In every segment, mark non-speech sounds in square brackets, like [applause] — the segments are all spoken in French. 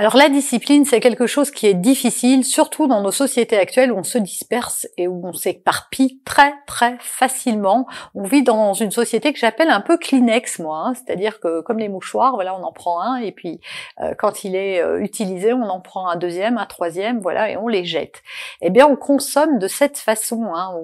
Alors la discipline, c'est quelque chose qui est difficile, surtout dans nos sociétés actuelles où on se disperse et où on s'éparpille très très facilement. On vit dans une société que j'appelle un peu Kleenex, moi, hein. c'est-à-dire que comme les mouchoirs, voilà, on en prend un et puis euh, quand il est euh, utilisé, on en prend un deuxième, un troisième, voilà, et on les jette. Eh bien, on consomme de cette façon. Hein.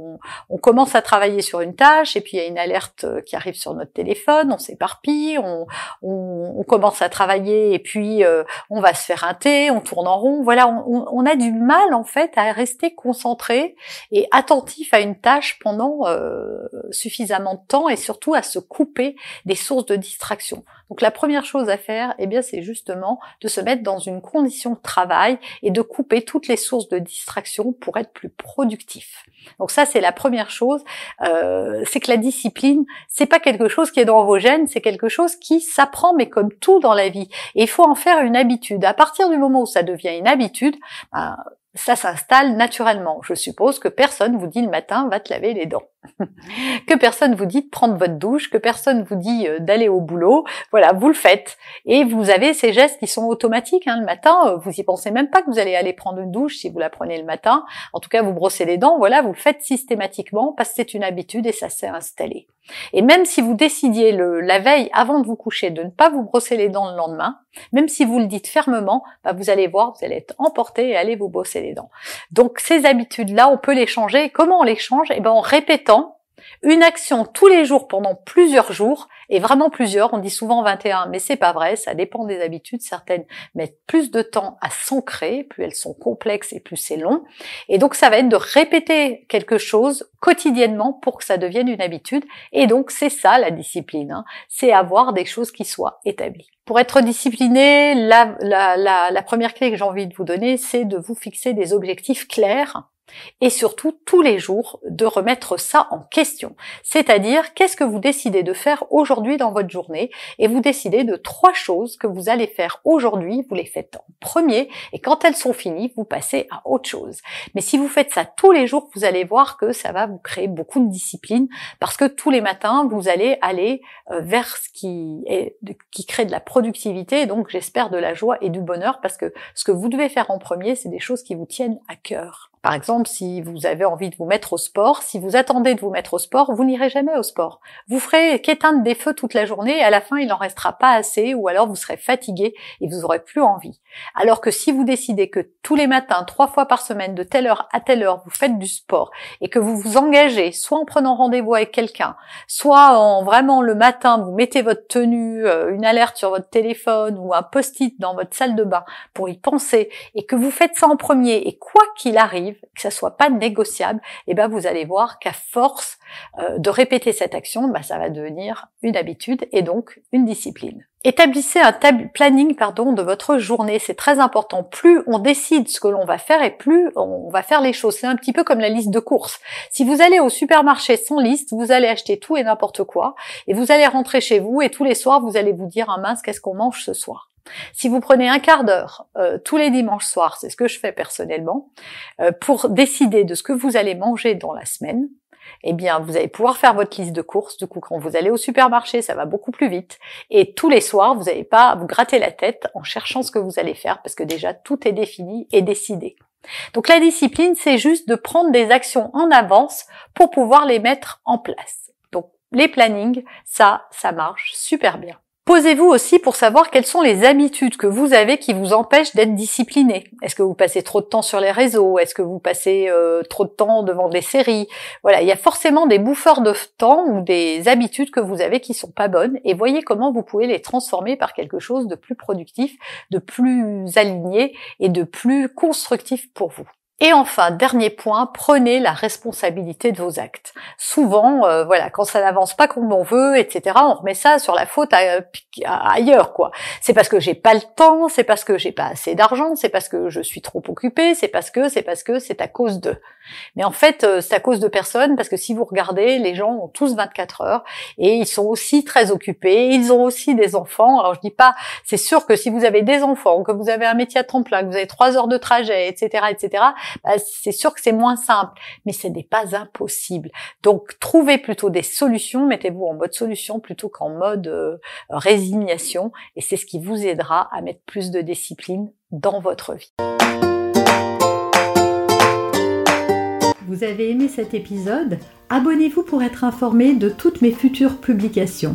On, commence à travailler sur une tâche et puis il y a une alerte euh, qui arrive sur notre téléphone, on s'éparpille, on, on, on, commence à travailler et puis on va se faire un thé, on tourne en rond. Voilà, on, a du mal en fait à rester concentré et attentif à une tâche pendant euh, suffisamment de temps et surtout à se couper des sources de distraction. Donc la première chose à faire, eh bien, c'est justement de se mettre dans une condition de travail et de couper toutes les sources de distraction pour être plus productif. Donc ça, c'est la première chose. Euh, c'est que la discipline, c'est pas quelque chose qui est dans vos gènes, c'est quelque chose qui s'apprend, mais comme tout dans la vie. Et il faut en faire une habitude. À partir du moment où ça devient une habitude, ben, ça s'installe naturellement. Je suppose que personne vous dit le matin va te laver les dents. [laughs] que personne vous dit de prendre votre douche, que personne vous dit euh, d'aller au boulot. Voilà, vous le faites. Et vous avez ces gestes qui sont automatiques. Hein. Le matin, euh, vous y pensez même pas que vous allez aller prendre une douche si vous la prenez le matin. En tout cas, vous brossez les dents. Voilà, vous le faites systématiquement parce que c'est une habitude et ça s'est installé. Et même si vous décidiez le, la veille, avant de vous coucher, de ne pas vous brosser les dents le lendemain, même si vous le dites fermement, bah vous allez voir, vous allez être emporté et aller vous brosser les dents. Donc ces habitudes-là, on peut les changer. Comment on les change? Eh ben en répétant une action tous les jours pendant plusieurs jours, et vraiment plusieurs, on dit souvent 21, mais c'est pas vrai, ça dépend des habitudes, certaines mettent plus de temps à s'ancrer, plus elles sont complexes et plus c'est long, et donc ça va être de répéter quelque chose quotidiennement pour que ça devienne une habitude, et donc c'est ça la discipline, hein. c'est avoir des choses qui soient établies. Pour être discipliné, la, la première clé que j'ai envie de vous donner, c'est de vous fixer des objectifs clairs et surtout tous les jours de remettre ça en question. C'est-à-dire qu'est-ce que vous décidez de faire aujourd'hui dans votre journée et vous décidez de trois choses que vous allez faire aujourd'hui, vous les faites en premier et quand elles sont finies, vous passez à autre chose. Mais si vous faites ça tous les jours, vous allez voir que ça va vous créer beaucoup de discipline parce que tous les matins, vous allez aller euh, vers ce qui est qui crée de la productivité donc j'espère de la joie et du bonheur parce que ce que vous devez faire en premier, c'est des choses qui vous tiennent à cœur. Par exemple, si vous avez envie de vous mettre au sport, si vous attendez de vous mettre au sport, vous n'irez jamais au sport. Vous ferez qu'éteindre des feux toute la journée et à la fin, il n'en restera pas assez ou alors vous serez fatigué et vous aurez plus envie. Alors que si vous décidez que tous les matins, trois fois par semaine, de telle heure à telle heure, vous faites du sport et que vous vous engagez, soit en prenant rendez-vous avec quelqu'un, soit en vraiment le matin, vous mettez votre tenue, euh, une alerte sur votre téléphone ou un post-it dans votre salle de bain pour y penser et que vous faites ça en premier et quoi qu'il arrive, que ça soit pas négociable, et eh ben vous allez voir qu'à force euh, de répéter cette action, ben ça va devenir une habitude et donc une discipline. Établissez un planning pardon de votre journée, c'est très important. Plus on décide ce que l'on va faire et plus on va faire les choses. C'est un petit peu comme la liste de courses. Si vous allez au supermarché sans liste, vous allez acheter tout et n'importe quoi et vous allez rentrer chez vous et tous les soirs vous allez vous dire ah mince qu'est-ce qu'on mange ce soir? Si vous prenez un quart d'heure euh, tous les dimanches soirs, c'est ce que je fais personnellement, euh, pour décider de ce que vous allez manger dans la semaine, eh bien, vous allez pouvoir faire votre liste de courses. Du coup, quand vous allez au supermarché, ça va beaucoup plus vite. Et tous les soirs, vous n'allez pas vous gratter la tête en cherchant ce que vous allez faire parce que déjà tout est défini et décidé. Donc la discipline, c'est juste de prendre des actions en avance pour pouvoir les mettre en place. Donc les plannings, ça, ça marche super bien. Posez-vous aussi pour savoir quelles sont les habitudes que vous avez qui vous empêchent d'être discipliné. Est-ce que vous passez trop de temps sur les réseaux? Est-ce que vous passez euh, trop de temps devant des séries? Voilà, il y a forcément des bouffeurs de temps ou des habitudes que vous avez qui sont pas bonnes et voyez comment vous pouvez les transformer par quelque chose de plus productif, de plus aligné et de plus constructif pour vous. Et enfin, dernier point, prenez la responsabilité de vos actes. Souvent, euh, voilà, quand ça n'avance pas comme on veut, etc., on remet ça sur la faute ailleurs, quoi. C'est parce que j'ai pas le temps, c'est parce que j'ai pas assez d'argent, c'est parce que je suis trop occupée, c'est parce que, c'est parce que, c'est à cause de. Mais en fait, euh, c'est à cause de personne, parce que si vous regardez, les gens ont tous 24 heures et ils sont aussi très occupés, ils ont aussi des enfants. Alors je dis pas, c'est sûr que si vous avez des enfants, que vous avez un métier à temps plein, que vous avez trois heures de trajet, etc., etc., bah, c'est sûr que c'est moins simple, mais ce n'est pas impossible. Donc trouvez plutôt des solutions, mettez-vous en mode solution plutôt qu'en mode euh, résignation, et c'est ce qui vous aidera à mettre plus de discipline dans votre vie. Vous avez aimé cet épisode? Abonnez-vous pour être informé de toutes mes futures publications.